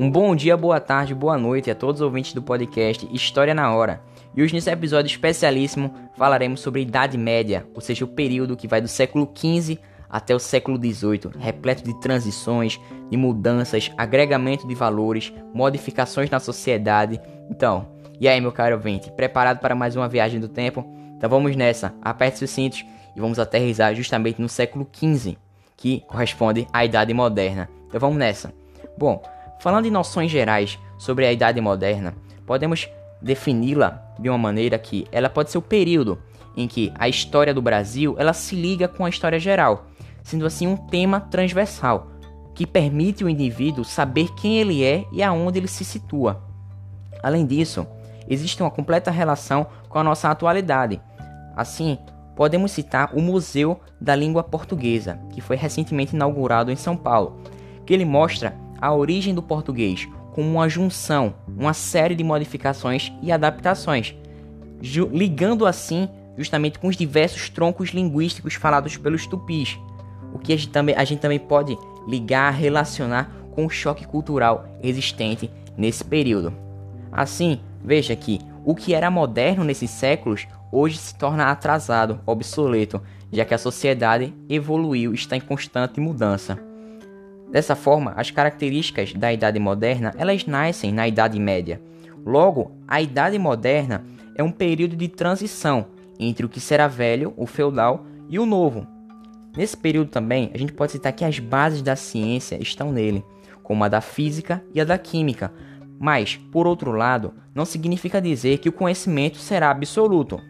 Um bom dia, boa tarde, boa noite a todos os ouvintes do podcast História na Hora. E hoje nesse episódio especialíssimo falaremos sobre a Idade Média, ou seja, o período que vai do século XV até o século XVIII, repleto de transições, de mudanças, agregamento de valores, modificações na sociedade. Então, e aí meu caro ouvinte, preparado para mais uma viagem do tempo? Então vamos nessa, aperte seus cintos e vamos aterrizar justamente no século XV, que corresponde à Idade Moderna. Então vamos nessa. Bom, Falando em noções gerais sobre a Idade Moderna, podemos defini-la de uma maneira que ela pode ser o período em que a história do Brasil ela se liga com a história geral, sendo assim um tema transversal que permite o indivíduo saber quem ele é e aonde ele se situa. Além disso, existe uma completa relação com a nossa atualidade. Assim, podemos citar o Museu da Língua Portuguesa, que foi recentemente inaugurado em São Paulo, que ele mostra a origem do português como uma junção, uma série de modificações e adaptações, ligando assim justamente com os diversos troncos linguísticos falados pelos tupis, o que a gente também, a gente também pode ligar, relacionar com o choque cultural existente nesse período. Assim, veja que o que era moderno nesses séculos hoje se torna atrasado, obsoleto, já que a sociedade evoluiu e está em constante mudança. Dessa forma, as características da Idade Moderna elas nascem na Idade Média. Logo, a Idade Moderna é um período de transição entre o que será velho, o feudal, e o novo. Nesse período também, a gente pode citar que as bases da ciência estão nele, como a da física e a da química. Mas, por outro lado, não significa dizer que o conhecimento será absoluto.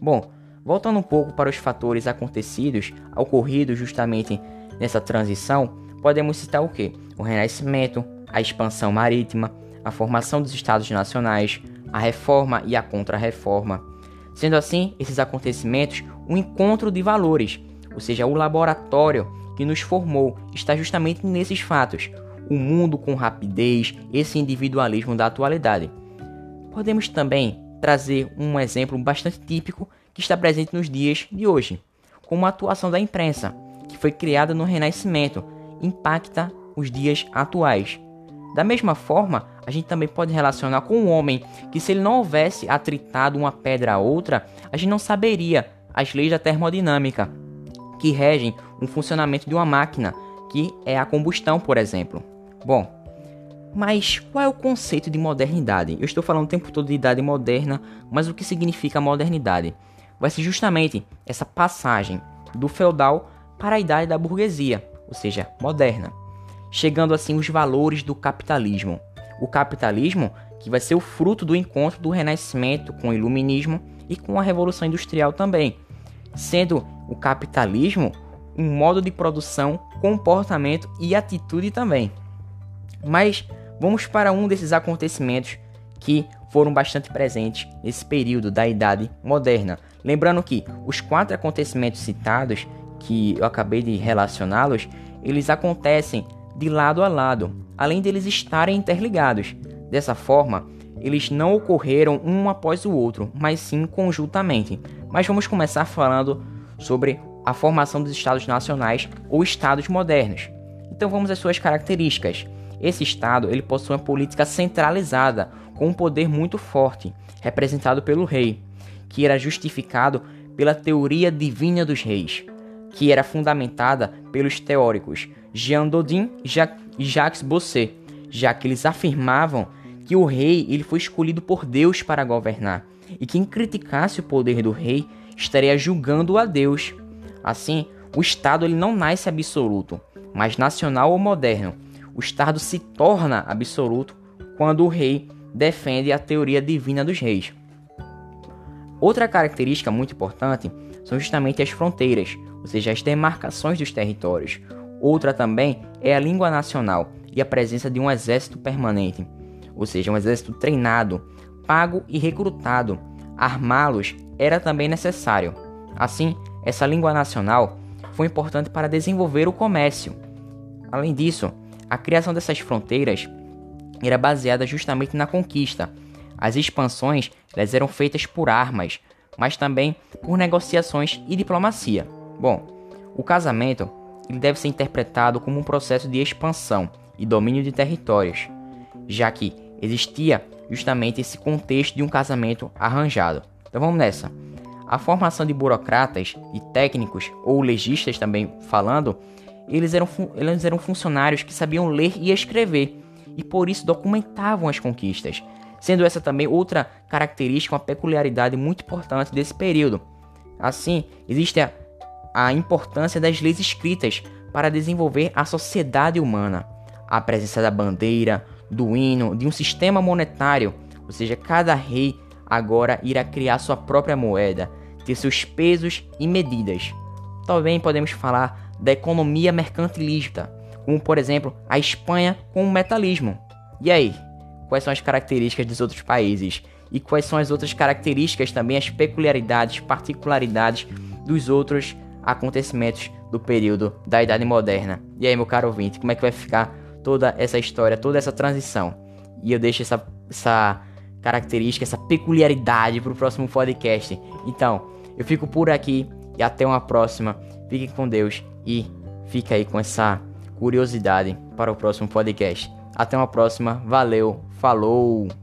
Bom, voltando um pouco para os fatores acontecidos, ocorridos justamente nessa transição, podemos citar o que? O Renascimento, a expansão marítima, a formação dos estados nacionais, a reforma e a contra-reforma. Sendo assim, esses acontecimentos um encontro de valores, ou seja, o laboratório que nos formou está justamente nesses fatos, o mundo com rapidez, esse individualismo da atualidade. Podemos também trazer um exemplo bastante típico que está presente nos dias de hoje, como a atuação da imprensa, que foi criada no Renascimento impacta os dias atuais. Da mesma forma, a gente também pode relacionar com o homem, que se ele não houvesse atritado uma pedra a outra, a gente não saberia as leis da termodinâmica, que regem o funcionamento de uma máquina, que é a combustão, por exemplo. Bom, mas qual é o conceito de modernidade? Eu estou falando o tempo todo de idade moderna, mas o que significa modernidade? Vai ser justamente essa passagem do feudal para a idade da burguesia ou seja, moderna, chegando assim os valores do capitalismo. O capitalismo que vai ser o fruto do encontro do Renascimento com o Iluminismo e com a Revolução Industrial também, sendo o capitalismo um modo de produção, comportamento e atitude também. Mas vamos para um desses acontecimentos que foram bastante presentes nesse período da Idade Moderna. Lembrando que os quatro acontecimentos citados que eu acabei de relacioná-los, eles acontecem de lado a lado, além deles estarem interligados. Dessa forma, eles não ocorreram um após o outro, mas sim conjuntamente. Mas vamos começar falando sobre a formação dos estados nacionais ou estados modernos. Então vamos às suas características. Esse estado ele possui uma política centralizada com um poder muito forte, representado pelo rei, que era justificado pela teoria divina dos reis que era fundamentada pelos teóricos Jean Dodin e Jacques Bosset, já que eles afirmavam que o rei ele foi escolhido por Deus para governar e quem criticasse o poder do rei estaria julgando a Deus. Assim, o Estado ele não nasce absoluto, mas nacional ou moderno. O Estado se torna absoluto quando o rei defende a teoria divina dos reis. Outra característica muito importante são justamente as fronteiras, ou seja, as demarcações dos territórios. Outra também é a língua nacional e a presença de um exército permanente, ou seja, um exército treinado, pago e recrutado. Armá-los era também necessário. Assim, essa língua nacional foi importante para desenvolver o comércio. Além disso, a criação dessas fronteiras era baseada justamente na conquista. As expansões elas eram feitas por armas, mas também por negociações e diplomacia. Bom, o casamento ele deve ser interpretado como um processo de expansão e domínio de territórios. já que existia justamente esse contexto de um casamento arranjado. Então vamos nessa. A formação de burocratas e técnicos, ou legistas também falando, eles eram, eles eram funcionários que sabiam ler e escrever, e por isso documentavam as conquistas, sendo essa também outra característica, uma peculiaridade muito importante desse período. Assim, existe a, a importância das leis escritas para desenvolver a sociedade humana, a presença da bandeira, do hino, de um sistema monetário, ou seja, cada rei agora irá criar sua própria moeda, ter seus pesos e medidas. Também podemos falar da economia mercantilista, como por exemplo a Espanha com o metalismo. E aí, quais são as características dos outros países? E quais são as outras características também, as peculiaridades, particularidades dos outros acontecimentos do período da Idade Moderna? E aí, meu caro ouvinte, como é que vai ficar toda essa história, toda essa transição? E eu deixo essa, essa característica, essa peculiaridade para o próximo podcast. Então, eu fico por aqui e até uma próxima. Fiquem com Deus e fica aí com essa curiosidade para o próximo podcast. Até uma próxima. Valeu. Falou.